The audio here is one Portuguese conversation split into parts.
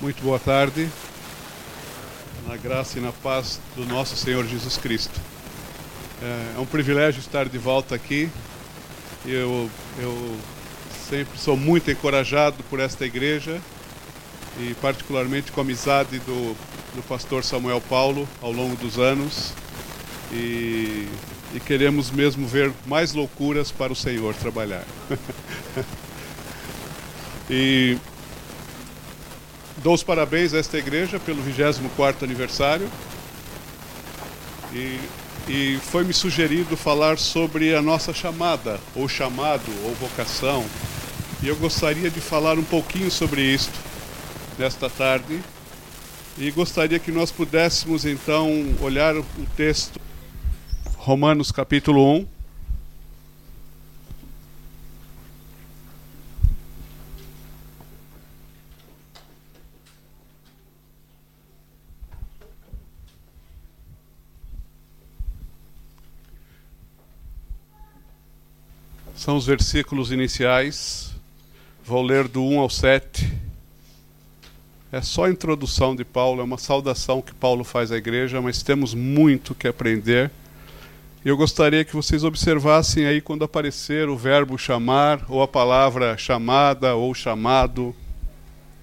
Muito boa tarde, na graça e na paz do nosso Senhor Jesus Cristo. É, é um privilégio estar de volta aqui. Eu, eu sempre sou muito encorajado por esta igreja e, particularmente, com a amizade do, do pastor Samuel Paulo ao longo dos anos. E, e queremos mesmo ver mais loucuras para o Senhor trabalhar. e Dou os parabéns a esta igreja pelo 24 aniversário. E, e foi-me sugerido falar sobre a nossa chamada, ou chamado, ou vocação. E eu gostaria de falar um pouquinho sobre isto nesta tarde. E gostaria que nós pudéssemos então olhar o texto Romanos capítulo 1 São os versículos iniciais. Vou ler do 1 ao 7. É só a introdução de Paulo, é uma saudação que Paulo faz à igreja, mas temos muito que aprender. Eu gostaria que vocês observassem aí quando aparecer o verbo chamar, ou a palavra chamada, ou chamado.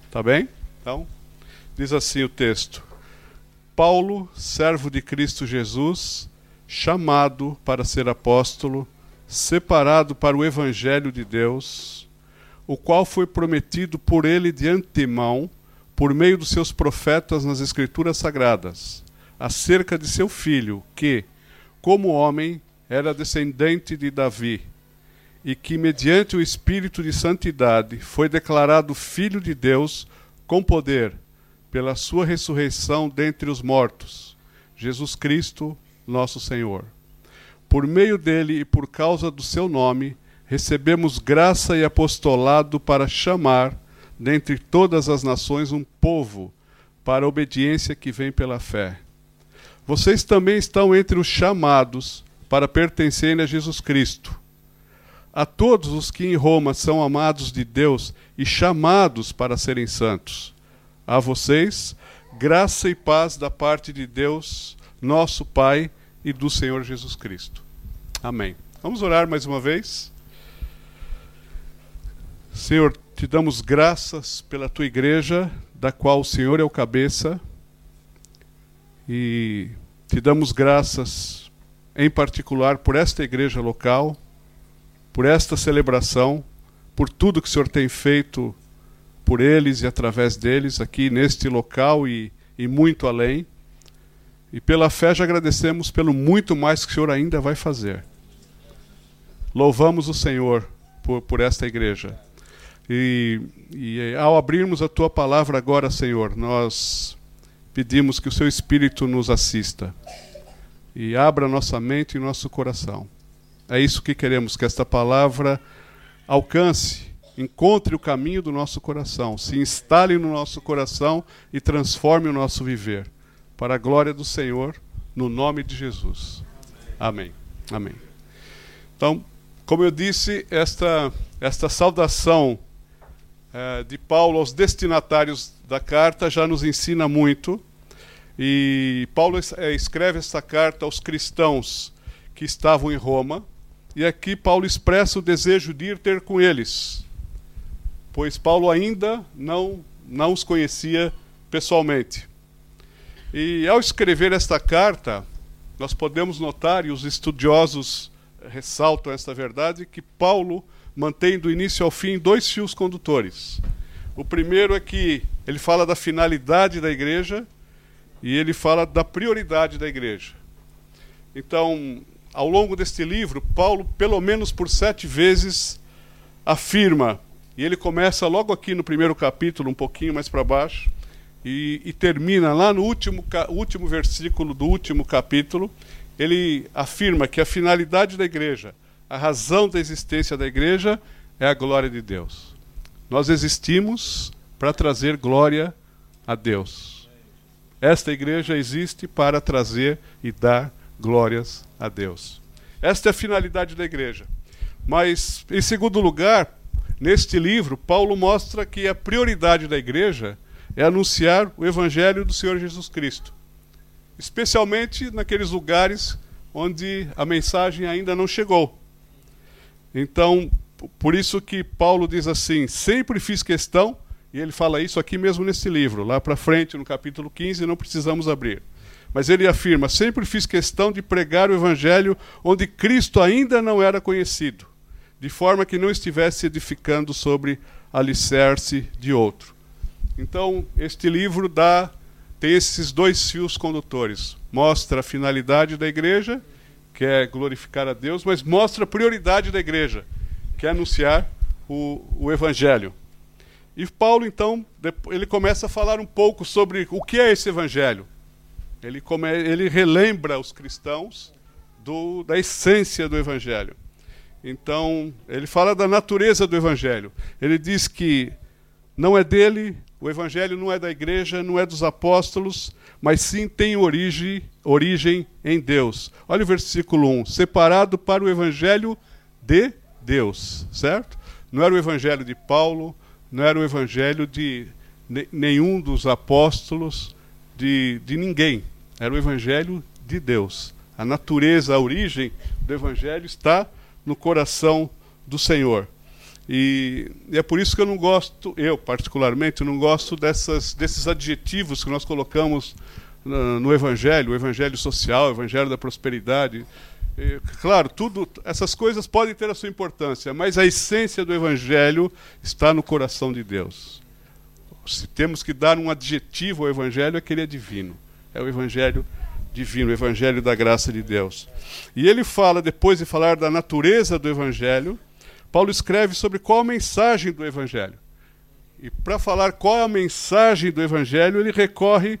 Tá bem? Então, diz assim o texto: Paulo, servo de Cristo Jesus, chamado para ser apóstolo, separado para o Evangelho de Deus, o qual foi prometido por ele de antemão, por meio dos seus profetas nas Escrituras Sagradas, acerca de seu filho, que, como homem, era descendente de Davi, e que, mediante o Espírito de Santidade, foi declarado Filho de Deus com poder, pela sua ressurreição dentre os mortos, Jesus Cristo, nosso Senhor por meio dele e por causa do seu nome, recebemos graça e apostolado para chamar, dentre todas as nações, um povo para a obediência que vem pela fé. Vocês também estão entre os chamados para pertencerem a Jesus Cristo. A todos os que em Roma são amados de Deus e chamados para serem santos. A vocês, graça e paz da parte de Deus, nosso Pai e do Senhor Jesus Cristo. Amém. Vamos orar mais uma vez. Senhor, te damos graças pela tua igreja, da qual o Senhor é o cabeça, e te damos graças em particular por esta igreja local, por esta celebração, por tudo que o Senhor tem feito por eles e através deles aqui neste local e, e muito além. E pela fé já agradecemos pelo muito mais que o Senhor ainda vai fazer. Louvamos o Senhor por, por esta igreja. E, e ao abrirmos a tua palavra agora, Senhor, nós pedimos que o seu Espírito nos assista e abra nossa mente e nosso coração. É isso que queremos, que esta palavra alcance, encontre o caminho do nosso coração, se instale no nosso coração e transforme o nosso viver para a glória do Senhor, no nome de Jesus. Amém. Amém. Então, como eu disse, esta, esta saudação é, de Paulo aos destinatários da carta já nos ensina muito. E Paulo é, escreve esta carta aos cristãos que estavam em Roma. E aqui Paulo expressa o desejo de ir ter com eles, pois Paulo ainda não, não os conhecia pessoalmente. E ao escrever esta carta, nós podemos notar, e os estudiosos ressaltam esta verdade, que Paulo mantém do início ao fim dois fios condutores. O primeiro é que ele fala da finalidade da igreja e ele fala da prioridade da igreja. Então, ao longo deste livro, Paulo, pelo menos por sete vezes, afirma, e ele começa logo aqui no primeiro capítulo, um pouquinho mais para baixo, e, e, termina lá no último, último versículo do último capítulo. Ele afirma que a finalidade da igreja, a razão da existência da igreja é a glória de Deus. Nós existimos para trazer glória a Deus. Esta igreja existe para trazer e dar glórias a Deus. Esta é a finalidade da igreja. Mas, em segundo lugar, neste livro, Paulo mostra que a prioridade da igreja é anunciar o evangelho do Senhor Jesus Cristo, especialmente naqueles lugares onde a mensagem ainda não chegou. Então, por isso que Paulo diz assim: sempre fiz questão, e ele fala isso aqui mesmo nesse livro, lá para frente, no capítulo 15, não precisamos abrir. Mas ele afirma: sempre fiz questão de pregar o evangelho onde Cristo ainda não era conhecido, de forma que não estivesse edificando sobre alicerce de outro. Então, este livro dá tem esses dois fios condutores. Mostra a finalidade da igreja, que é glorificar a Deus, mas mostra a prioridade da igreja, que é anunciar o, o evangelho. E Paulo, então, ele começa a falar um pouco sobre o que é esse evangelho. Ele, come, ele relembra os cristãos do, da essência do evangelho. Então, ele fala da natureza do evangelho. Ele diz que não é dele, o evangelho não é da igreja, não é dos apóstolos, mas sim tem origem, origem em Deus. Olha o versículo 1: separado para o evangelho de Deus, certo? Não era o evangelho de Paulo, não era o evangelho de nenhum dos apóstolos, de, de ninguém. Era o evangelho de Deus. A natureza, a origem do evangelho está no coração do Senhor. E, e, é por isso que eu não gosto, eu particularmente, não gosto dessas, desses adjetivos que nós colocamos no, no Evangelho, o Evangelho social, o Evangelho da prosperidade. E, claro, tudo, essas coisas podem ter a sua importância, mas a essência do Evangelho está no coração de Deus. Se temos que dar um adjetivo ao Evangelho, é que ele é divino. É o Evangelho divino, o Evangelho da graça de Deus. E ele fala, depois de falar da natureza do Evangelho, Paulo escreve sobre qual a mensagem do Evangelho. E para falar qual é a mensagem do Evangelho, ele recorre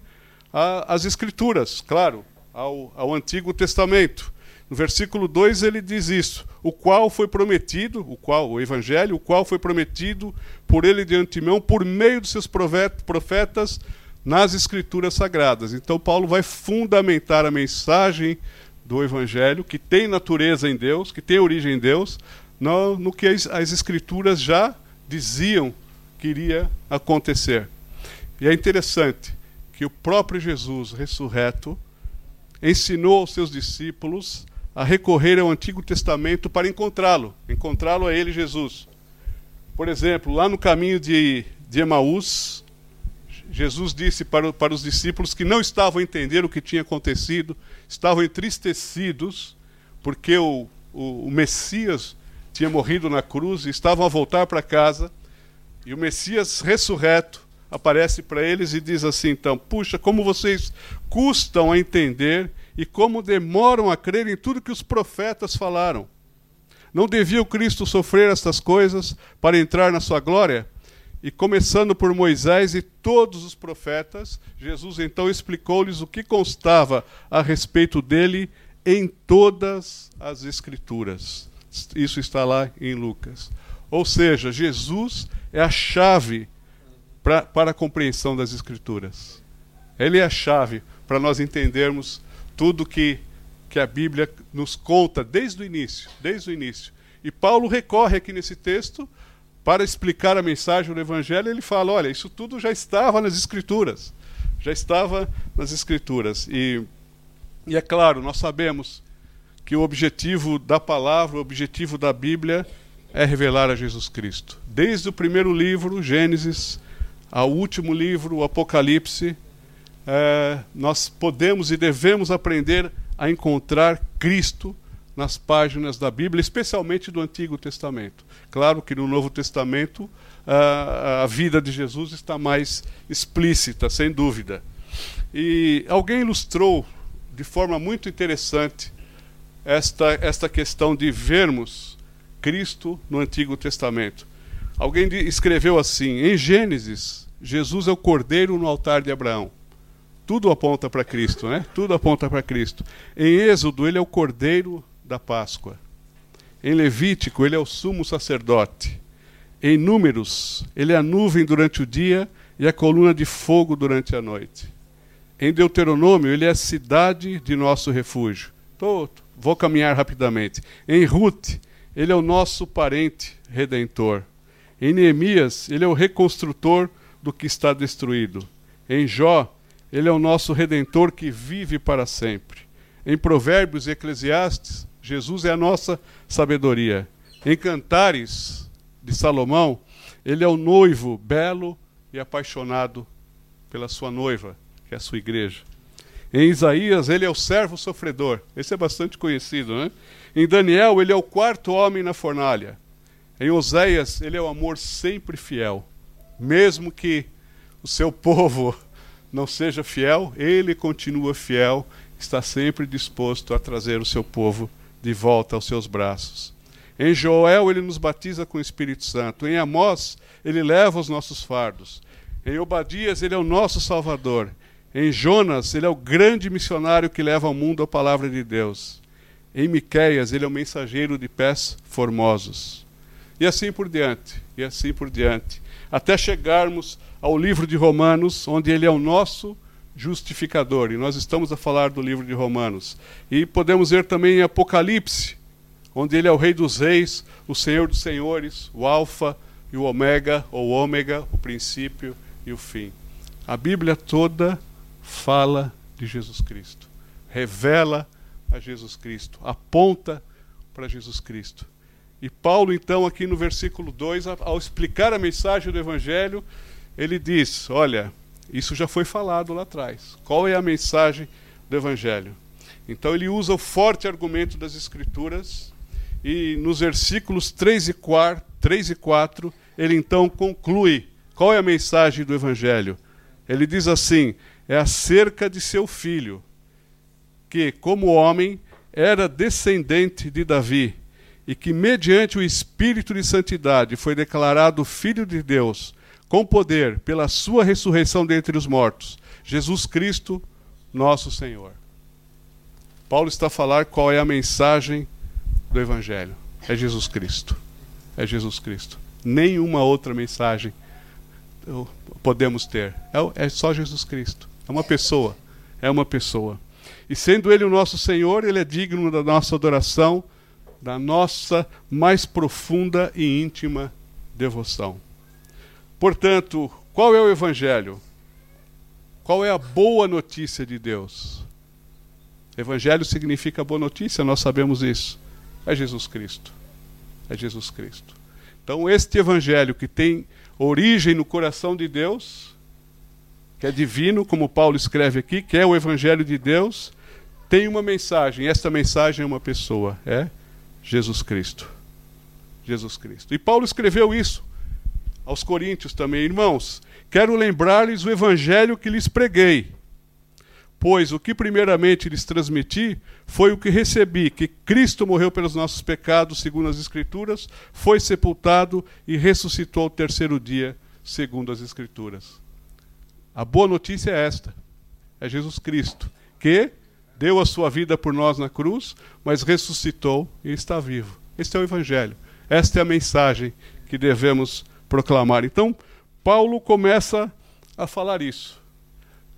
às Escrituras, claro, ao, ao Antigo Testamento. No versículo 2 ele diz isso: o qual foi prometido, o qual, o Evangelho, o qual foi prometido por ele de antemão, por meio dos seus profetas nas Escrituras Sagradas. Então, Paulo vai fundamentar a mensagem do Evangelho, que tem natureza em Deus, que tem origem em Deus, no, no que as, as Escrituras já diziam que iria acontecer. E é interessante que o próprio Jesus ressurreto ensinou aos seus discípulos a recorrer ao Antigo Testamento para encontrá-lo, encontrá-lo a ele, Jesus. Por exemplo, lá no caminho de, de Emaús, Jesus disse para, para os discípulos que não estavam a entender o que tinha acontecido, estavam entristecidos, porque o, o, o Messias tinha morrido na cruz e estavam a voltar para casa. E o Messias ressurreto aparece para eles e diz assim: então, puxa, como vocês custam a entender e como demoram a crer em tudo que os profetas falaram. Não devia o Cristo sofrer estas coisas para entrar na sua glória? E começando por Moisés e todos os profetas, Jesus então explicou-lhes o que constava a respeito dele em todas as Escrituras. Isso está lá em Lucas. Ou seja, Jesus é a chave pra, para a compreensão das Escrituras. Ele é a chave para nós entendermos tudo que, que a Bíblia nos conta desde o início, desde o início. E Paulo recorre aqui nesse texto para explicar a mensagem do Evangelho. Ele fala: olha, isso tudo já estava nas Escrituras, já estava nas Escrituras. E, e é claro, nós sabemos que o objetivo da palavra, o objetivo da Bíblia é revelar a Jesus Cristo. Desde o primeiro livro, Gênesis, ao último livro, o Apocalipse, é, nós podemos e devemos aprender a encontrar Cristo nas páginas da Bíblia, especialmente do Antigo Testamento. Claro que no Novo Testamento a, a vida de Jesus está mais explícita, sem dúvida. E alguém ilustrou de forma muito interessante esta, esta questão de vermos Cristo no Antigo Testamento. Alguém escreveu assim: em Gênesis, Jesus é o cordeiro no altar de Abraão. Tudo aponta para Cristo, né? Tudo aponta para Cristo. Em Êxodo, ele é o cordeiro da Páscoa. Em Levítico, ele é o sumo sacerdote. Em Números, ele é a nuvem durante o dia e a coluna de fogo durante a noite. Em Deuteronômio, ele é a cidade de nosso refúgio. Tô, vou caminhar rapidamente. Em Ruth, ele é o nosso parente redentor. Em Neemias, ele é o reconstrutor do que está destruído. Em Jó, ele é o nosso redentor que vive para sempre. Em Provérbios e Eclesiastes, Jesus é a nossa sabedoria. Em Cantares de Salomão, ele é o noivo belo e apaixonado pela sua noiva, que é a sua igreja. Em Isaías, ele é o servo sofredor. Esse é bastante conhecido, né? Em Daniel, ele é o quarto homem na fornalha. Em Oséias, ele é o amor sempre fiel. Mesmo que o seu povo não seja fiel, ele continua fiel, está sempre disposto a trazer o seu povo de volta aos seus braços. Em Joel, ele nos batiza com o Espírito Santo. Em Amós, ele leva os nossos fardos. Em Obadias, ele é o nosso Salvador. Em Jonas, ele é o grande missionário que leva ao mundo a palavra de Deus. Em Miqueias, ele é o mensageiro de pés formosos. E assim por diante, e assim por diante, até chegarmos ao livro de Romanos, onde ele é o nosso justificador. E nós estamos a falar do livro de Romanos. E podemos ver também em Apocalipse, onde ele é o Rei dos Reis, o Senhor dos Senhores, o Alfa e o Ômega, ou Ômega, o princípio e o fim. A Bíblia toda fala de Jesus Cristo, revela a Jesus Cristo, aponta para Jesus Cristo. E Paulo, então, aqui no versículo 2, ao explicar a mensagem do Evangelho, ele diz: Olha, isso já foi falado lá atrás. Qual é a mensagem do Evangelho? Então, ele usa o forte argumento das Escrituras, e nos versículos 3 e 4, 3 e 4 ele então conclui: qual é a mensagem do Evangelho? Ele diz assim: é acerca de seu filho, que, como homem, era descendente de Davi e que, mediante o Espírito de Santidade, foi declarado Filho de Deus, com poder, pela sua ressurreição dentre os mortos, Jesus Cristo, nosso Senhor. Paulo está a falar qual é a mensagem do Evangelho. É Jesus Cristo. É Jesus Cristo. Nenhuma outra mensagem podemos ter. É, é só Jesus Cristo. É uma pessoa. É uma pessoa. E sendo Ele o nosso Senhor, Ele é digno da nossa adoração da nossa mais profunda e íntima devoção. Portanto, qual é o Evangelho? Qual é a boa notícia de Deus? Evangelho significa boa notícia, nós sabemos isso. É Jesus Cristo. É Jesus Cristo. Então, este Evangelho que tem origem no coração de Deus, que é divino, como Paulo escreve aqui, que é o Evangelho de Deus, tem uma mensagem. Esta mensagem é uma pessoa, é Jesus Cristo. Jesus Cristo. E Paulo escreveu isso aos Coríntios também, irmãos. Quero lembrar-lhes o evangelho que lhes preguei. Pois o que primeiramente lhes transmiti foi o que recebi: que Cristo morreu pelos nossos pecados, segundo as Escrituras, foi sepultado e ressuscitou ao terceiro dia, segundo as Escrituras. A boa notícia é esta: é Jesus Cristo, que deu a sua vida por nós na cruz, mas ressuscitou e está vivo. Este é o Evangelho. Esta é a mensagem que devemos proclamar. Então, Paulo começa a falar isso.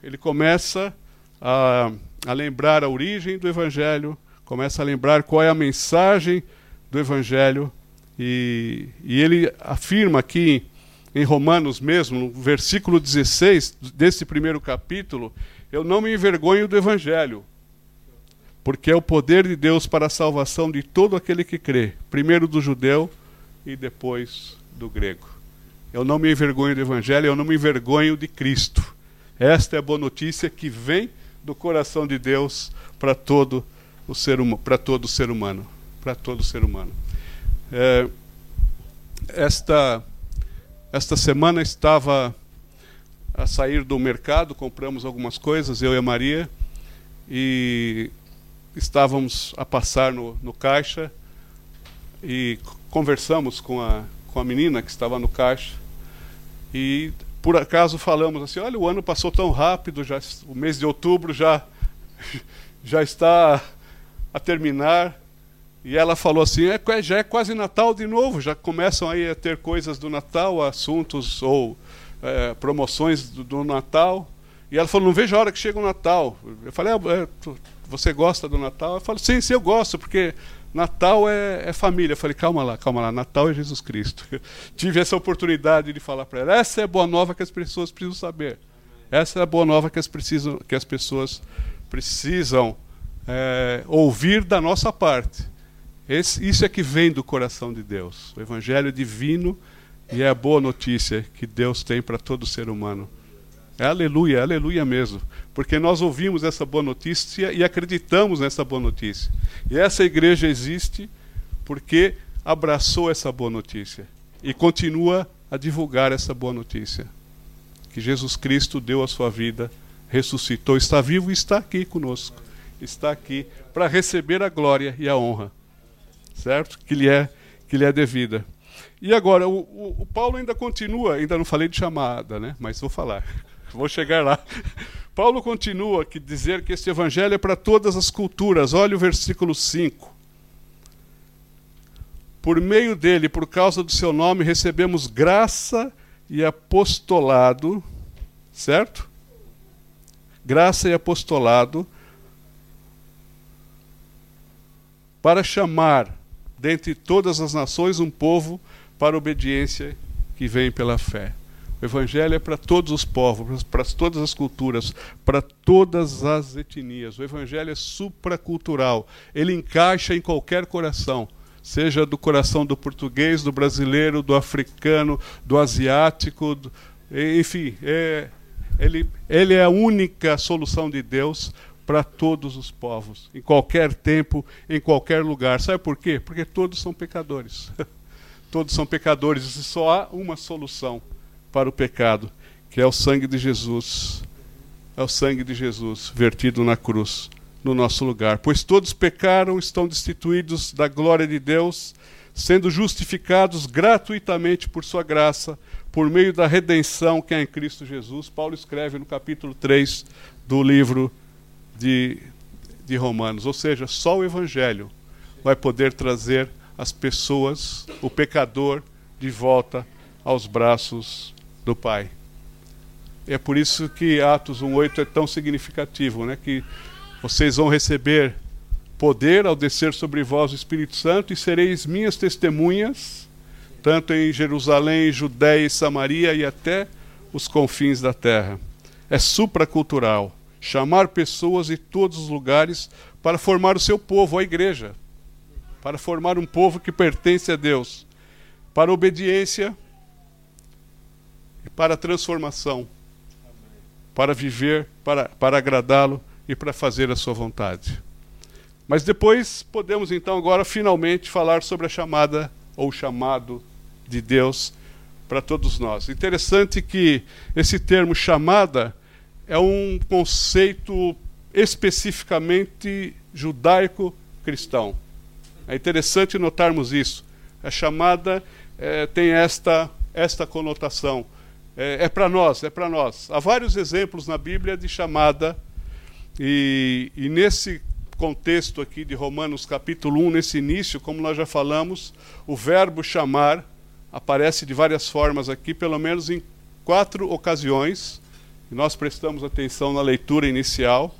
Ele começa a, a lembrar a origem do Evangelho, começa a lembrar qual é a mensagem do Evangelho, e, e ele afirma aqui em Romanos mesmo, no versículo 16 desse primeiro capítulo, eu não me envergonho do Evangelho, porque é o poder de Deus para a salvação de todo aquele que crê, primeiro do judeu e depois do grego. Eu não me envergonho do evangelho, eu não me envergonho de Cristo. Esta é a boa notícia que vem do coração de Deus para todo o ser humano, para todo ser humano, para todo ser humano. É, esta esta semana estava a sair do mercado, compramos algumas coisas, eu e a Maria, e estávamos a passar no, no caixa e conversamos com a, com a menina que estava no caixa e por acaso falamos assim, olha, o ano passou tão rápido, já o mês de outubro já já está a terminar. E ela falou assim, é, já é quase Natal de novo, já começam aí a ter coisas do Natal, assuntos ou é, promoções do, do Natal. E ela falou: Não vejo a hora que chega o Natal. Eu falei: ah, é, Você gosta do Natal? Eu falei: Sim, sim, eu gosto, porque Natal é, é, família. Eu falei: Calma lá, calma lá. Natal é Jesus Cristo. Tive essa oportunidade de falar para ela: Essa é a boa nova que as pessoas precisam saber. Essa é a boa nova que as, precisam, que as pessoas precisam é, ouvir da nossa parte. Esse, isso é que vem do coração de Deus. O Evangelho divino e é a boa notícia que Deus tem para todo ser humano. É aleluia, é aleluia mesmo. Porque nós ouvimos essa boa notícia e acreditamos nessa boa notícia. E essa igreja existe porque abraçou essa boa notícia e continua a divulgar essa boa notícia. Que Jesus Cristo deu a sua vida, ressuscitou, está vivo e está aqui conosco. Está aqui para receber a glória e a honra. Certo? Que lhe é, que lhe é devida. E agora, o, o, o, Paulo ainda continua, ainda não falei de chamada, né? mas vou falar, vou chegar lá. Paulo continua a dizer que este evangelho é para todas as culturas. Olha o versículo 5. Por meio dele, por causa do seu nome, recebemos graça e apostolado, certo? Graça e apostolado para chamar dentre todas as nações um povo para obediência que vem pela fé. O Evangelho é para todos os povos, para todas as culturas, para todas as etnias. O Evangelho é supracultural. Ele encaixa em qualquer coração, seja do coração do português, do brasileiro, do africano, do asiático, do... enfim, é... ele, ele é a única solução de Deus para todos os povos, em qualquer tempo, em qualquer lugar. Sabe por quê? Porque todos são pecadores. Todos são pecadores e só há uma solução para o pecado, que é o sangue de Jesus. É o sangue de Jesus vertido na cruz, no nosso lugar. Pois todos pecaram, estão destituídos da glória de Deus, sendo justificados gratuitamente por sua graça, por meio da redenção que é em Cristo Jesus. Paulo escreve no capítulo 3 do livro de, de Romanos. Ou seja, só o Evangelho vai poder trazer as pessoas, o pecador, de volta aos braços do Pai. É por isso que Atos 1:8 é tão significativo, né? Que vocês vão receber poder ao descer sobre vós o Espírito Santo e sereis minhas testemunhas, tanto em Jerusalém, Judéia e Samaria e até os confins da terra. É supracultural chamar pessoas de todos os lugares para formar o seu povo, a igreja para formar um povo que pertence a Deus, para obediência e para transformação, para viver, para, para agradá-lo e para fazer a sua vontade. Mas depois podemos então agora finalmente falar sobre a chamada ou chamado de Deus para todos nós. Interessante que esse termo chamada é um conceito especificamente judaico-cristão. É interessante notarmos isso. A chamada é, tem esta, esta conotação. É, é para nós, é para nós. Há vários exemplos na Bíblia de chamada, e, e nesse contexto aqui de Romanos capítulo 1, nesse início, como nós já falamos, o verbo chamar aparece de várias formas aqui, pelo menos em quatro ocasiões. E nós prestamos atenção na leitura inicial.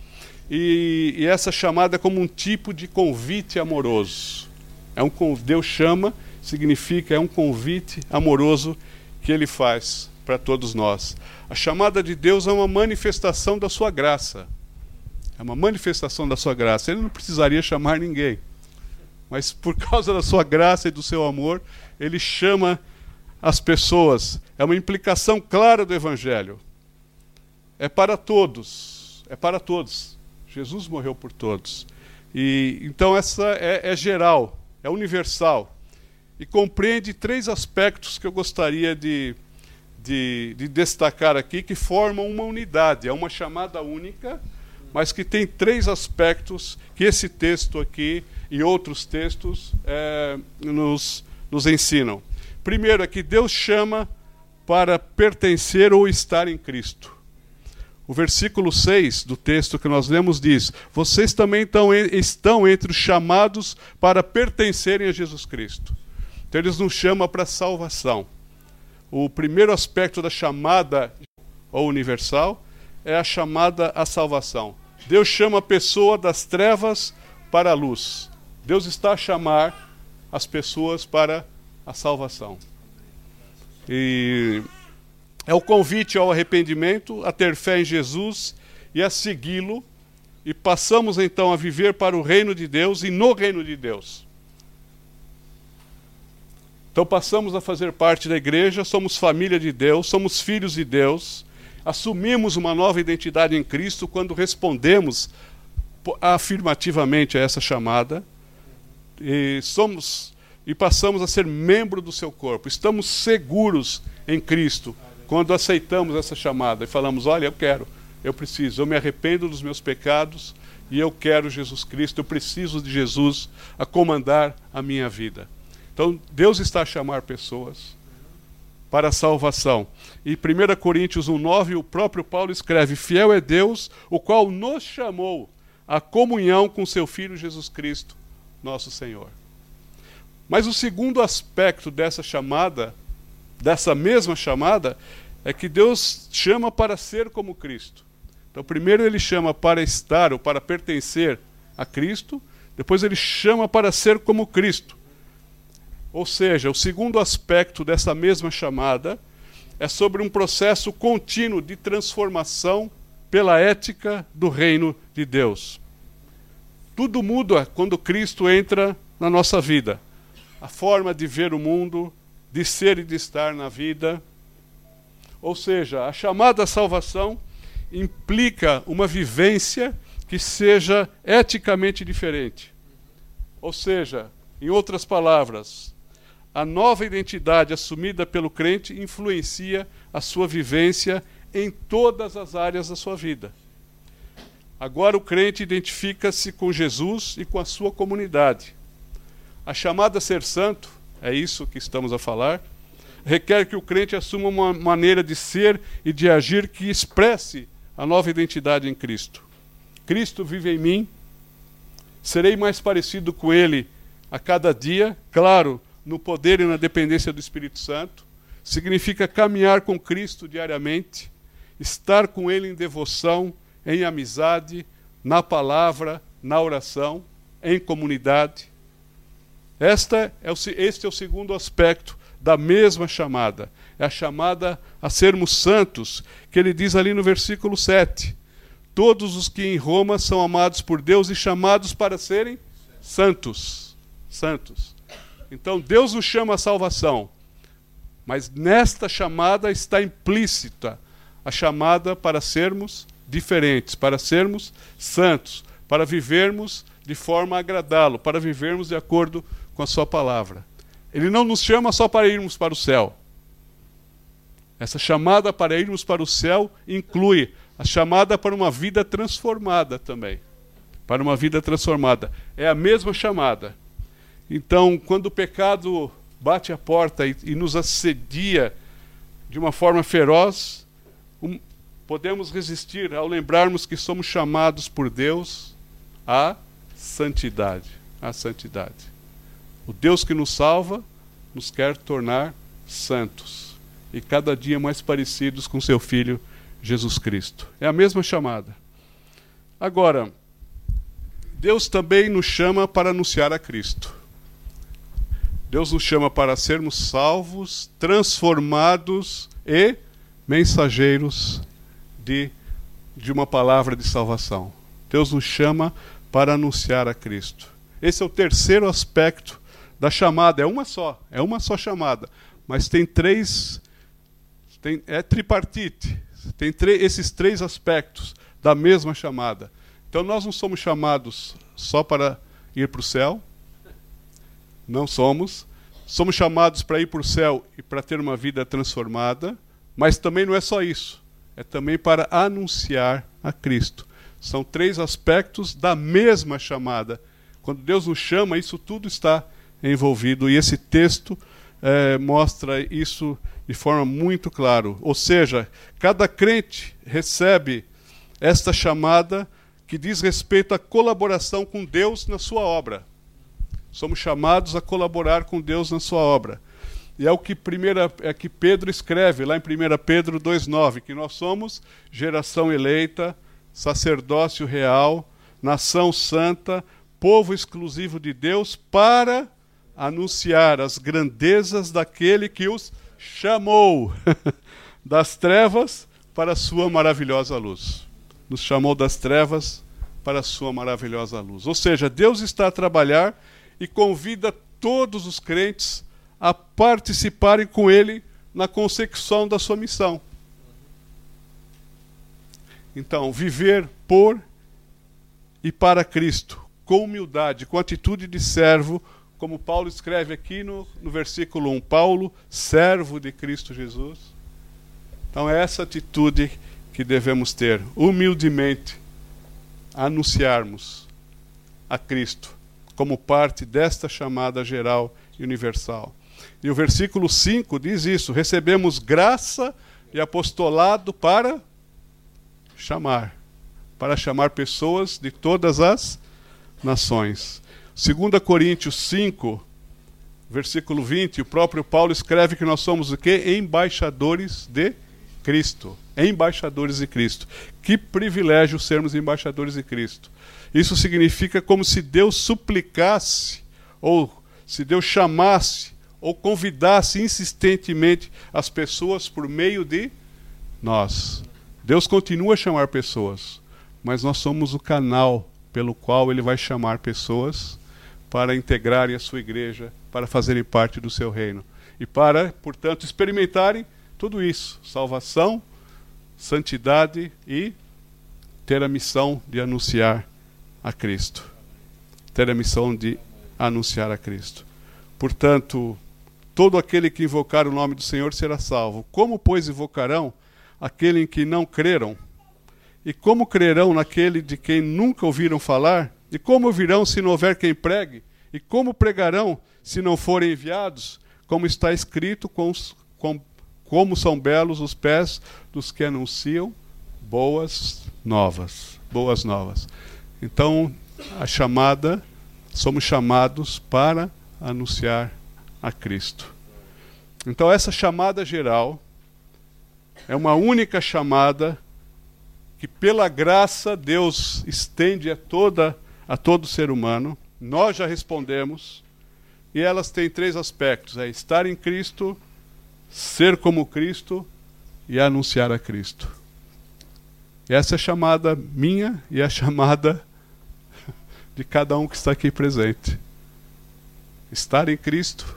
E, e, essa chamada é como um tipo de convite amoroso. É um Deus chama, significa é um convite amoroso que ele faz para todos nós. A chamada de Deus é uma manifestação da sua graça. É uma manifestação da sua graça. Ele não precisaria chamar ninguém. Mas por causa da sua graça e do seu amor, ele chama as pessoas. É uma implicação clara do evangelho. É para todos. É para todos. Jesus morreu por todos. E então essa é, é geral, é universal e compreende três aspectos que eu gostaria de, de, de, destacar aqui que formam uma unidade. É uma chamada única, mas que tem três aspectos que esse texto aqui e outros textos é, nos, nos ensinam. Primeiro é que Deus chama para pertencer ou estar em Cristo. O versículo 6 do texto que nós lemos diz: Vocês também estão, entre os chamados para pertencerem a Jesus Cristo. Então, eles nos chamam para salvação. O primeiro aspecto da chamada ou universal é a chamada à salvação. Deus chama a pessoa das trevas para a luz. Deus está a chamar as pessoas para a salvação. E é o convite ao arrependimento, a ter fé em Jesus e a segui-lo, e passamos então a viver para o reino de Deus e no reino de Deus. Então passamos a fazer parte da igreja, somos família de Deus, somos filhos de Deus, assumimos uma nova identidade em Cristo quando respondemos afirmativamente a essa chamada e somos e passamos a ser membro do seu corpo. Estamos seguros em Cristo quando aceitamos essa chamada e falamos: "Olha, eu quero, eu preciso, eu me arrependo dos meus pecados e eu quero Jesus Cristo, eu preciso de Jesus a comandar a minha vida". Então, Deus está a chamar pessoas para a salvação. E 1 Coríntios 1,9, o próprio Paulo escreve: Fiel é Deus, o qual nos chamou à comunhão com seu Filho Jesus Cristo, nosso Senhor. Mas o segundo aspecto dessa chamada, dessa mesma chamada, é que Deus chama para ser como Cristo. Então, primeiro ele chama para estar ou para pertencer a Cristo, depois ele chama para ser como Cristo. Ou seja, o segundo aspecto dessa mesma chamada é sobre um processo contínuo de transformação pela ética do reino de Deus. Tudo muda quando Cristo entra na nossa vida. A forma de ver o mundo, de ser e de estar na vida. Ou seja, a chamada salvação implica uma vivência que seja eticamente diferente. Ou seja, em outras palavras, a nova identidade assumida pelo crente influencia a sua vivência em todas as áreas da sua vida. Agora o crente identifica-se com Jesus e com a sua comunidade. A chamada a ser santo, é isso que estamos a falar, requer que o crente assuma uma maneira de ser e de agir que expresse a nova identidade em Cristo. Cristo vive em mim, serei mais parecido com Ele a cada dia, claro, no poder e na dependência do Espírito Santo, significa caminhar com Cristo diariamente, estar com Ele em devoção, em amizade, na palavra, na oração, em comunidade. Esta é o, este é o segundo aspecto da mesma chamada. É a chamada a sermos santos, que ele diz ali no versículo 7. Todos os que em Roma são amados por Deus e chamados para serem santos. Santos. Então Deus nos chama à salvação, mas nesta chamada está implícita a chamada para sermos diferentes, para sermos santos, para vivermos de forma a agradá-lo, para vivermos de acordo com a Sua palavra. Ele não nos chama só para irmos para o céu. Essa chamada para irmos para o céu inclui a chamada para uma vida transformada também. Para uma vida transformada. É a mesma chamada. Então, quando o pecado bate a porta e, e nos assedia de uma forma feroz, um, podemos resistir ao lembrarmos que somos chamados por Deus à santidade. À santidade. O Deus que nos salva nos quer tornar santos e cada dia mais parecidos com seu Filho Jesus Cristo. É a mesma chamada. Agora, Deus também nos chama para anunciar a Cristo. Deus nos chama para sermos salvos, transformados e mensageiros de, de uma palavra de salvação. Deus nos chama para anunciar a Cristo. Esse é o terceiro aspecto da chamada. É uma só, é uma só chamada, mas tem três, tem, é tripartite. Tem esses três aspectos da mesma chamada. Então nós não somos chamados só para ir para o céu, não somos. Somos chamados para ir para o céu e para ter uma vida transformada, mas também não é só isso. É também para anunciar a Cristo. São três aspectos da mesma chamada. Quando Deus nos chama, isso tudo está envolvido. E esse texto é, mostra isso de forma muito clara. Ou seja, cada crente recebe esta chamada que diz respeito à colaboração com Deus na sua obra. Somos chamados a colaborar com Deus na sua obra. E é o que, primeira, é que Pedro escreve lá em 1 Pedro 2,9, que nós somos geração eleita, sacerdócio real, nação santa, povo exclusivo de Deus, para anunciar as grandezas daquele que os chamou das trevas para a sua maravilhosa luz. Nos chamou das trevas para a sua maravilhosa luz. Ou seja, Deus está a trabalhar e convida todos os crentes a participarem com ele na consecução da sua missão. Então, viver por e para Cristo, com humildade, com atitude de servo, como Paulo escreve aqui no, no versículo 1. Paulo, servo de Cristo Jesus. Então, é essa atitude que devemos ter, humildemente, anunciarmos a Cristo como parte desta chamada geral e universal. E o versículo 5 diz isso: recebemos graça e apostolado para chamar, para chamar pessoas de todas as nações. 2 Coríntios 5, versículo 20, o próprio Paulo escreve que nós somos o quê? Embaixadores de Cristo. Embaixadores de Cristo. Que privilégio sermos embaixadores de Cristo. Isso significa como se Deus suplicasse, ou se Deus chamasse, ou convidasse insistentemente as pessoas por meio de nós. Deus continua a chamar pessoas, mas nós somos o canal pelo qual ele vai chamar pessoas para integrarem a sua igreja, para fazerem parte do seu reino e para, portanto, experimentarem tudo isso: salvação, santidade e ter a missão de anunciar a Cristo. Ter a missão de anunciar a Cristo. Portanto, todo aquele que invocar o nome do Senhor será salvo. Como, pois, invocarão aquele em que não creram? E como crerão naquele de quem nunca ouviram falar? E como ouvirão se não houver quem pregue? E como pregarão se não forem enviados? Como está escrito, com, com, como são belos os pés dos que anunciam boas novas. Boas novas. Então, a chamada, somos chamados para anunciar a Cristo. Então, essa chamada geral é uma única chamada que pela graça Deus estende a toda a todo ser humano. Nós já respondemos e elas têm três aspectos: é estar em Cristo, ser como Cristo e anunciar a Cristo. Essa é a chamada minha e é a chamada de cada um que está aqui presente. Estar em Cristo,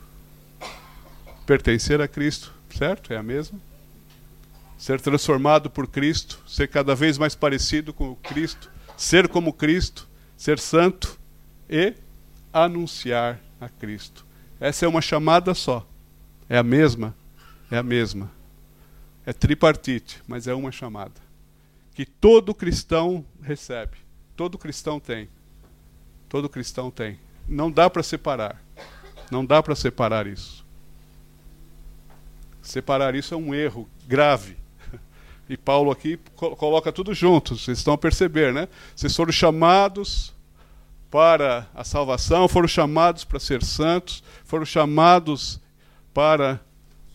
pertencer a Cristo, certo? É a mesma ser transformado por Cristo, ser cada vez mais parecido com Cristo, ser como Cristo, ser santo e anunciar a Cristo. Essa é uma chamada só. É a mesma? É a mesma. É tripartite, mas é uma chamada. Que todo cristão recebe. Todo cristão tem. Todo cristão tem. Não dá para separar. Não dá para separar isso. Separar isso é um erro grave. E Paulo aqui coloca tudo junto, vocês estão a perceber, né? Vocês foram chamados para a salvação, foram chamados para ser santos, foram chamados para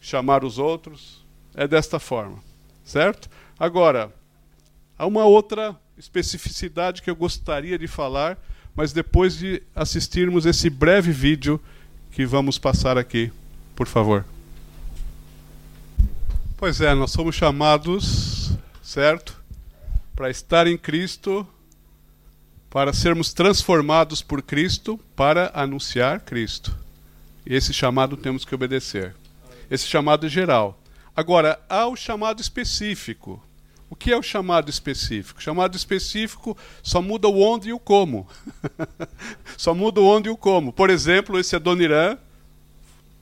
chamar os outros. É desta forma, certo? Agora, há uma outra especificidade que eu gostaria de falar, mas depois de assistirmos esse breve vídeo que vamos passar aqui, por favor. Pois é, nós somos chamados, certo? Para estar em Cristo, para sermos transformados por Cristo, para anunciar Cristo. E esse chamado temos que obedecer. Esse chamado é geral. Agora, há o chamado específico. O que é o chamado específico? Chamado específico só muda o onde e o como. só muda o onde e o como. Por exemplo, esse Adoniran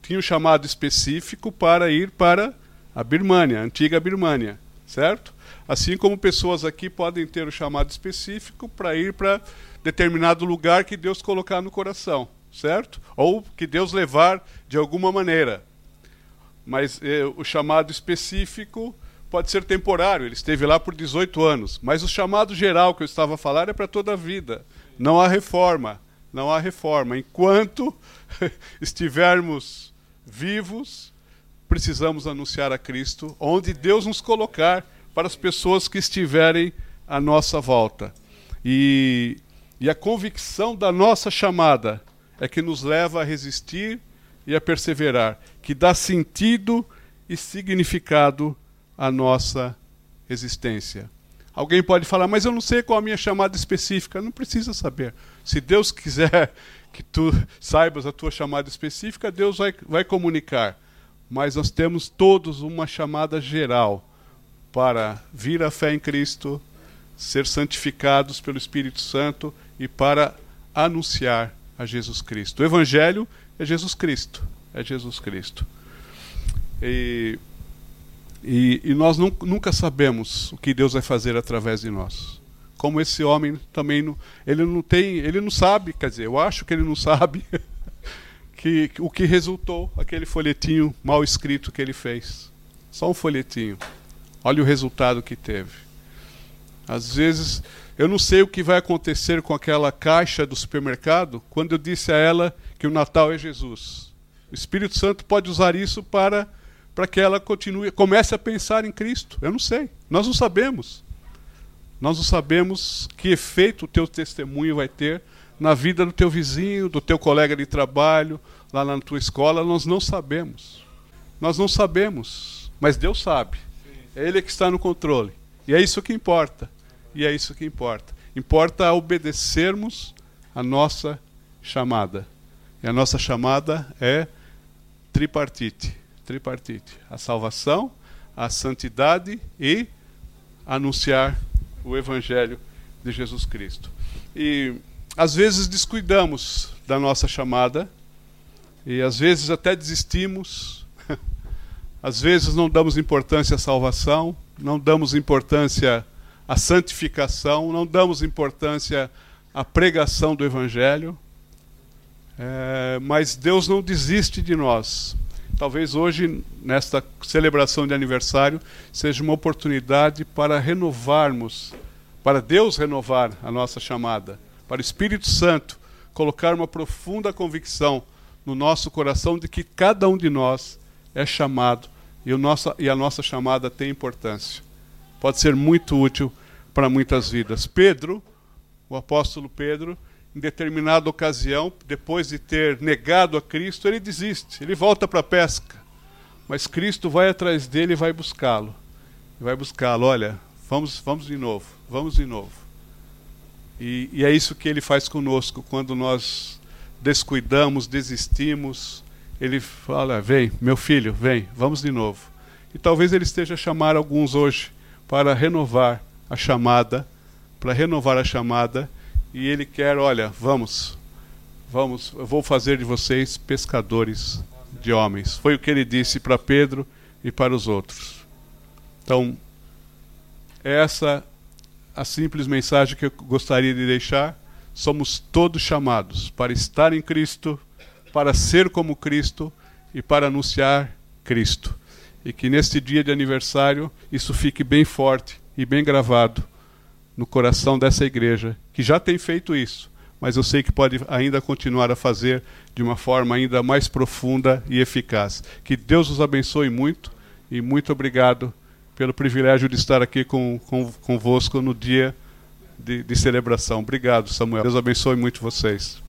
tinha um chamado específico para ir para a Birmânia, a antiga Birmânia, certo? Assim como pessoas aqui podem ter o chamado específico para ir para determinado lugar que Deus colocar no coração, certo? Ou que Deus levar de alguma maneira. Mas eh, o chamado específico pode ser temporário, ele esteve lá por 18 anos. Mas o chamado geral que eu estava a falar é para toda a vida. Não há reforma. Não há reforma. Enquanto estivermos vivos, precisamos anunciar a Cristo, onde Deus nos colocar para as pessoas que estiverem à nossa volta. E, e a convicção da nossa chamada é que nos leva a resistir e a perseverar, que dá sentido e significado à nossa existência. Alguém pode falar, mas eu não sei qual a minha chamada específica. Não precisa saber. Se Deus quiser que tu saibas a tua chamada específica, Deus vai, vai comunicar. Mas nós temos todos uma chamada geral para vir à fé em Cristo, ser santificados pelo Espírito Santo e para anunciar a Jesus Cristo. O Evangelho é Jesus Cristo. É Jesus Cristo. E e, e nós nunca sabemos o que Deus vai fazer através de nós. Como esse homem também não, ele não tem, ele não sabe, quer dizer, eu acho que ele não sabe que, o que resultou aquele folhetinho mal escrito que ele fez. Só um folhetinho. Olha o resultado que teve. Às vezes, eu não sei o que vai acontecer com aquela caixa do supermercado quando eu disse a ela que o Natal é Jesus. O Espírito Santo pode usar isso para para que ela continue, comece a pensar em Cristo. Eu não sei, nós não sabemos. Nós não sabemos que efeito o teu testemunho vai ter na vida do teu vizinho, do teu colega de trabalho, lá na tua escola, nós não sabemos. Nós não sabemos, mas Deus sabe. É Ele que está no controle. E é isso que importa. E é isso que importa. Importa obedecermos a nossa chamada. E a nossa chamada é tripartite tripartite: a salvação, a santidade e anunciar o evangelho de Jesus Cristo. E às vezes descuidamos da nossa chamada e às vezes até desistimos. Às vezes não damos importância à salvação, não damos importância à santificação, não damos importância à pregação do Evangelho. É, mas Deus não desiste de nós talvez hoje, nesta celebração de aniversário, seja uma oportunidade para renovarmos, para Deus renovar a nossa chamada, para o Espírito Santo colocar uma profunda convicção no nosso coração de que cada um de nós é chamado e, o nosso, e a nossa chamada tem importância. Pode ser muito útil para muitas vidas. Pedro, o apóstolo Pedro, em determinada ocasião, depois de ter negado a Cristo, ele desiste, ele volta para a pesca. Mas Cristo vai atrás dele e vai buscá-lo. Vai buscá-lo, olha, vamos, vamos de novo, vamos de novo. E, e é isso que ele faz conosco quando nós descuidamos, desistimos. Ele fala: Vem, meu filho, vem, vamos de novo. E talvez ele esteja a chamar alguns hoje para renovar a chamada, para renovar a chamada e ele quer, olha, vamos, vamos, eu vou fazer de vocês pescadores de homens. Foi o que ele disse para Pedro e para os outros. Então, essa a simples mensagem que eu gostaria de deixar. Somos todos chamados para estar em Cristo, para ser como Cristo e para anunciar Cristo. E que neste dia de aniversário isso fique bem forte e bem gravado no coração dessa igreja, que já tem feito isso, mas eu sei que pode ainda continuar a fazer de uma forma ainda mais profunda e eficaz. Que Deus os abençoe muito e muito obrigado pelo privilégio de estar aqui com, com, convosco no dia de, de celebração. Obrigado, Samuel. Deus abençoe muito vocês.